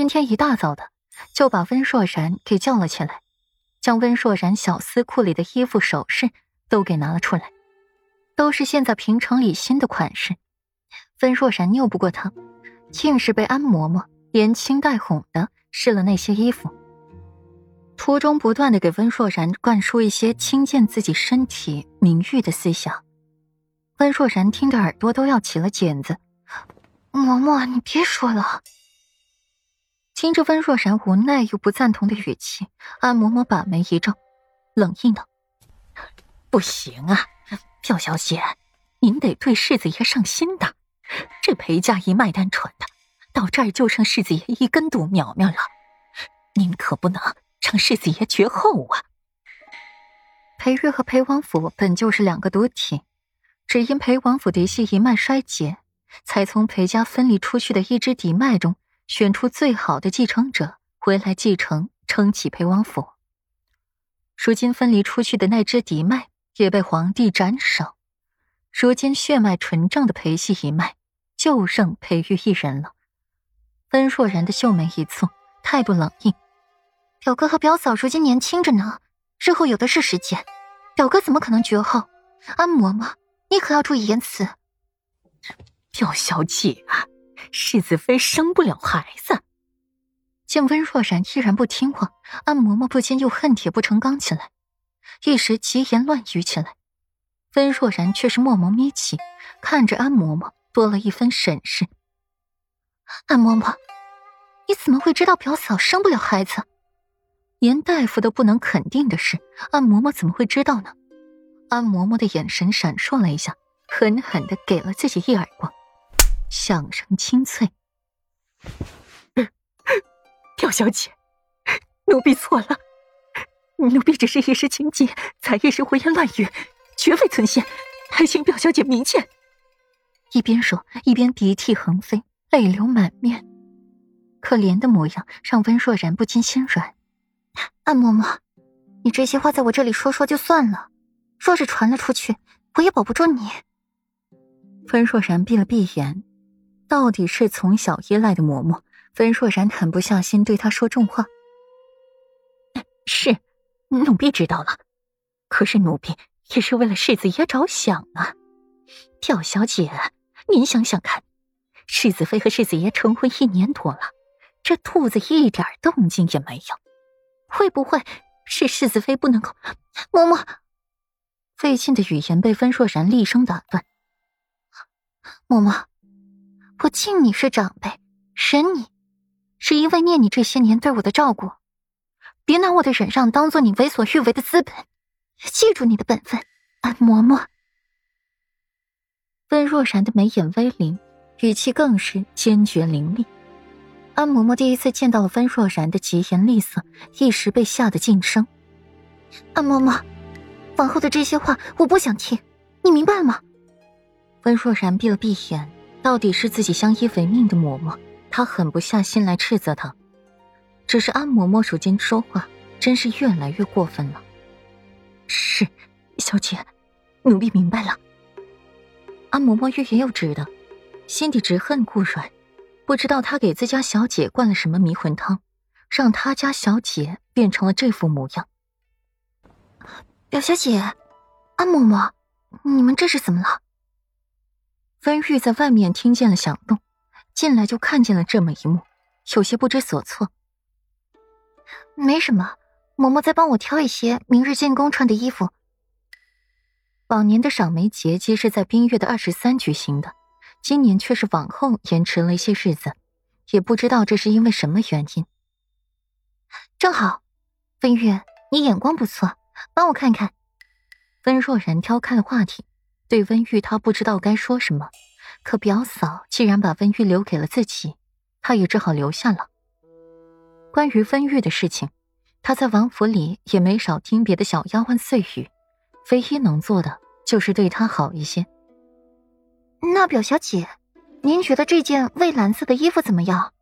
今天一大早的就把温硕然给叫了起来，将温硕然小丝裤里的衣服、首饰都给拿了出来，都是现在平城里新的款式。温硕然拗不过他，竟是被安嬷嬷连亲带哄的试了那些衣服，途中不断的给温硕然灌输一些轻贱自己身体名誉的思想。温硕然听得耳朵都要起了茧子，嬷嬷，你别说了。听着温若然无奈又不赞同的语气，安嬷嬷把眉一皱，冷硬道：“不行啊，表小姐，您得对世子爷上心的。这裴家一脉单传的，到这儿就剩世子爷一根独苗苗了，您可不能让世子爷绝后啊！”裴玉和裴王府本就是两个独体，只因裴王府嫡系一脉衰竭，才从裴家分离出去的一支嫡脉中。选出最好的继承者回来继承，撑起裴王府。如今分离出去的那支嫡脉也被皇帝斩首，如今血脉纯正的裴系一脉就剩裴玉一人了。温若然的秀眉一蹙，态度冷硬：“表哥和表嫂如今年轻着呢，日后有的是时间，表哥怎么可能绝后？安嬷嬷，你可要注意言辞。”表小姐啊。世子妃生不了孩子，见温若然依然不听话，安嬷嬷不禁又恨铁不成钢起来，一时疾言乱语起来。温若然却是默默眯起，看着安嬷嬷，多了一分审视。安嬷嬷，你怎么会知道表嫂生不了孩子？连大夫都不能肯定的事，安嬷嬷怎么会知道呢？安嬷嬷的眼神闪烁了一下，狠狠的给了自己一耳光。响声清脆，表小姐，奴婢错了，奴婢只是一时情急，才一时胡言乱语，绝非存心，还请表小姐明鉴。一边说，一边鼻涕横飞，泪流满面，可怜的模样让温若然不禁心软。安嬷嬷，你这些话在我这里说说就算了，若是传了出去，我也保不住你。温若然闭了闭眼。到底是从小依赖的嬷嬷，温若然狠不下心对她说重话。是，奴婢知道了。可是奴婢也是为了世子爷着想啊。表小姐，您想想看，世子妃和世子爷成婚一年多了，这兔子一点动静也没有，会不会是世子妃不能够？嬷嬷，费劲的语言被温若然厉声打断。嬷嬷。我敬你是长辈，忍你，是因为念你这些年对我的照顾。别拿我的忍让当做你为所欲为的资本，记住你的本分，安嬷嬷。温若然的眉眼微凌，语气更是坚决凌厉。安嬷嬷第一次见到了温若然的疾言厉色，一时被吓得噤声。安嬷嬷，往后的这些话我不想听，你明白吗？温若然闭了闭眼。到底是自己相依为命的嬷嬷，她狠不下心来斥责她。只是安嬷嬷如今说话真是越来越过分了。是，小姐，奴婢明白了。安嬷嬷欲言又止的，心底直恨顾软，不知道他给自家小姐灌了什么迷魂汤，让他家小姐变成了这副模样。表小姐，安嬷嬷，你们这是怎么了？温玉在外面听见了响动，进来就看见了这么一幕，有些不知所措。没什么，嬷嬷在帮我挑一些明日进宫穿的衣服。往年的赏梅节皆是在冰月的二十三举行的，今年却是往后延迟了一些日子，也不知道这是因为什么原因。正好，温玉，你眼光不错，帮我看看。温若然挑开了话题。对温玉，他不知道该说什么。可表嫂既然把温玉留给了自己，他也只好留下了。关于温玉的事情，他在王府里也没少听别的小丫鬟碎语，唯一能做的就是对她好一些。那表小姐，您觉得这件蔚蓝色的衣服怎么样？